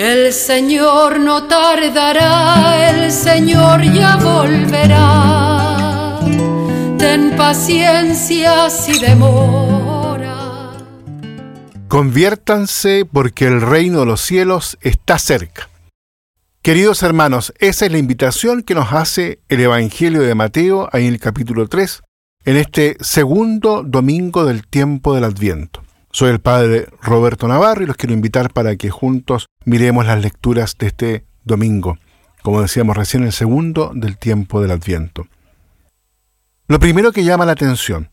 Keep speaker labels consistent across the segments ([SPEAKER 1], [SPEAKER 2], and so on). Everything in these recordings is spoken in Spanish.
[SPEAKER 1] El Señor no tardará, el Señor ya volverá. Ten paciencia si demora.
[SPEAKER 2] Conviértanse porque el reino de los cielos está cerca. Queridos hermanos, esa es la invitación que nos hace el Evangelio de Mateo ahí en el capítulo 3, en este segundo domingo del tiempo del Adviento. Soy el padre Roberto Navarro y los quiero invitar para que juntos miremos las lecturas de este domingo, como decíamos recién, el segundo del tiempo del Adviento. Lo primero que llama la atención,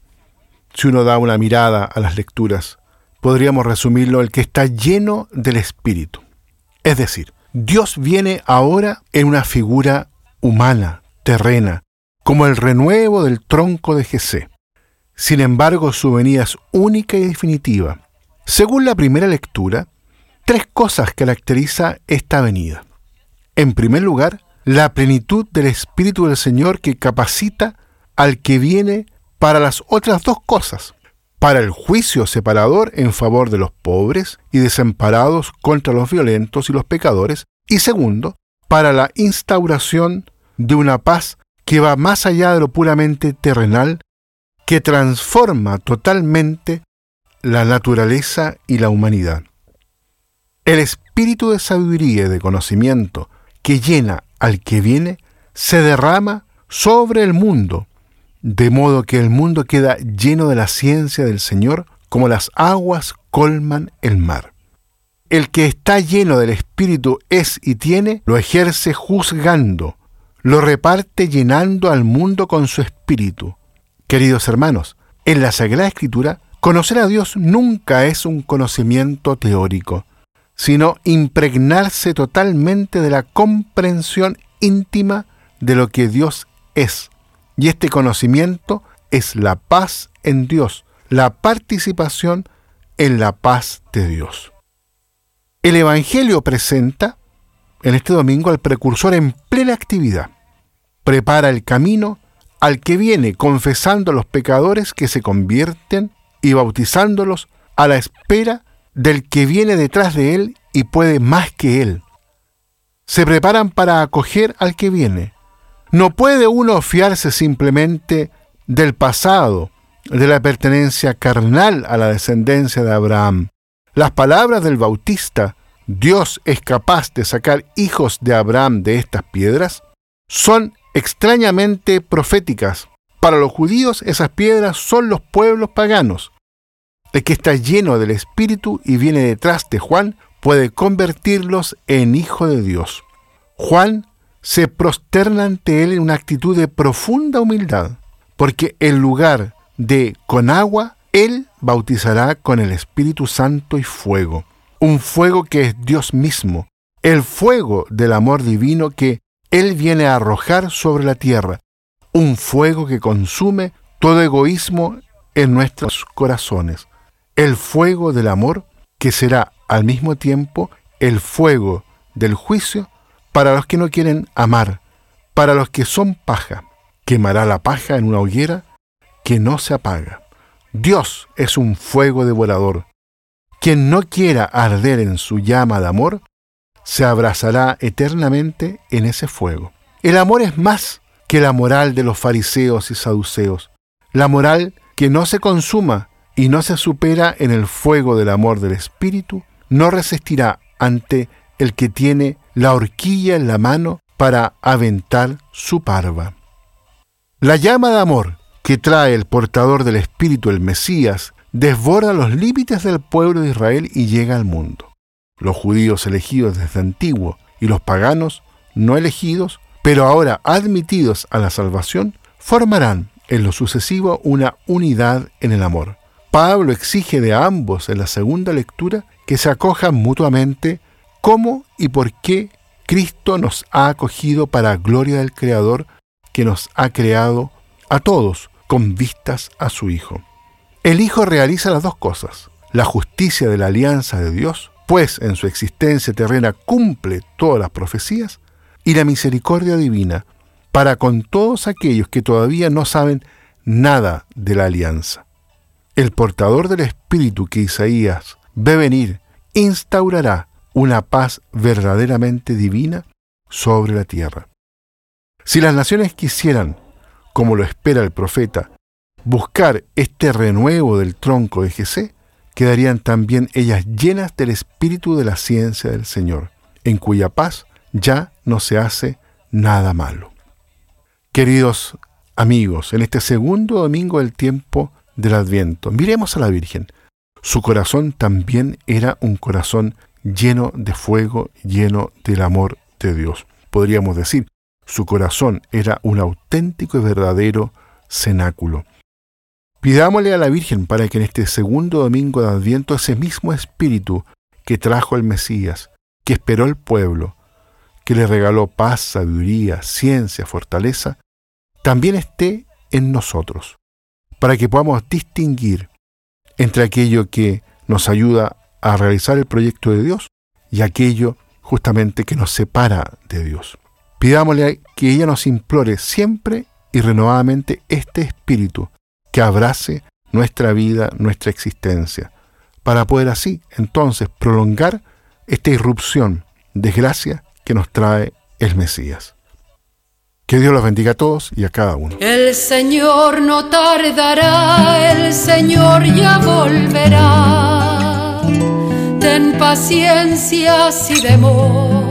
[SPEAKER 2] si uno da una mirada a las lecturas, podríamos resumirlo el que está lleno del Espíritu. Es decir, Dios viene ahora en una figura humana, terrena, como el renuevo del tronco de Jesé. Sin embargo, su venida es única y definitiva. Según la primera lectura, tres cosas caracteriza esta venida. En primer lugar, la plenitud del Espíritu del Señor que capacita al que viene para las otras dos cosas, para el juicio separador en favor de los pobres y desamparados contra los violentos y los pecadores, y segundo, para la instauración de una paz que va más allá de lo puramente terrenal, que transforma totalmente la naturaleza y la humanidad. El espíritu de sabiduría y de conocimiento que llena al que viene se derrama sobre el mundo de modo que el mundo queda lleno de la ciencia del Señor como las aguas colman el mar. El que está lleno del Espíritu es y tiene, lo ejerce juzgando, lo reparte llenando al mundo con su Espíritu. Queridos hermanos, en la Sagrada Escritura, conocer a Dios nunca es un conocimiento teórico, sino impregnarse totalmente de la comprensión íntima de lo que Dios es y este conocimiento es la paz en Dios, la participación en la paz de Dios. El Evangelio presenta en este domingo al precursor en plena actividad. Prepara el camino al que viene confesando a los pecadores que se convierten y bautizándolos a la espera del que viene detrás de él y puede más que él. Se preparan para acoger al que viene, no puede uno fiarse simplemente del pasado, de la pertenencia carnal a la descendencia de Abraham. Las palabras del Bautista, Dios es capaz de sacar hijos de Abraham de estas piedras, son extrañamente proféticas. Para los judíos esas piedras son los pueblos paganos. El que está lleno del Espíritu y viene detrás de Juan puede convertirlos en hijo de Dios. Juan se prosterna ante Él en una actitud de profunda humildad, porque en lugar de con agua, Él bautizará con el Espíritu Santo y fuego, un fuego que es Dios mismo, el fuego del amor divino que Él viene a arrojar sobre la tierra, un fuego que consume todo egoísmo en nuestros corazones, el fuego del amor que será al mismo tiempo el fuego del juicio para los que no quieren amar, para los que son paja, quemará la paja en una hoguera que no se apaga. Dios es un fuego devorador. Quien no quiera arder en su llama de amor, se abrazará eternamente en ese fuego. El amor es más que la moral de los fariseos y saduceos, la moral que no se consuma y no se supera en el fuego del amor del Espíritu, no resistirá ante el que tiene la horquilla en la mano para aventar su parva. La llama de amor que trae el portador del Espíritu, el Mesías, desborda los límites del pueblo de Israel y llega al mundo. Los judíos elegidos desde antiguo y los paganos no elegidos, pero ahora admitidos a la salvación, formarán en lo sucesivo una unidad en el amor. Pablo exige de ambos en la segunda lectura que se acojan mutuamente cómo y por qué Cristo nos ha acogido para gloria del Creador que nos ha creado a todos con vistas a su Hijo. El Hijo realiza las dos cosas, la justicia de la alianza de Dios, pues en su existencia terrena cumple todas las profecías, y la misericordia divina para con todos aquellos que todavía no saben nada de la alianza. El portador del Espíritu que Isaías ve venir instaurará una paz verdaderamente divina sobre la tierra. Si las naciones quisieran, como lo espera el profeta, buscar este renuevo del tronco de Jesé, quedarían también ellas llenas del espíritu de la ciencia del Señor, en cuya paz ya no se hace nada malo. Queridos amigos, en este segundo domingo del tiempo del Adviento, miremos a la Virgen. Su corazón también era un corazón lleno de fuego, lleno del amor de Dios. Podríamos decir, su corazón era un auténtico y verdadero cenáculo. Pidámosle a la Virgen para que en este segundo domingo de Adviento ese mismo espíritu que trajo el Mesías, que esperó el pueblo, que le regaló paz, sabiduría, ciencia, fortaleza, también esté en nosotros, para que podamos distinguir entre aquello que nos ayuda a realizar el proyecto de Dios y aquello justamente que nos separa de Dios. Pidámosle que ella nos implore siempre y renovadamente este espíritu que abrace nuestra vida, nuestra existencia, para poder así entonces prolongar esta irrupción de gracia que nos trae el Mesías. Que Dios los bendiga a todos y a cada uno.
[SPEAKER 1] El Señor no tardará, el Señor ya volverá. Ten paciencia si demora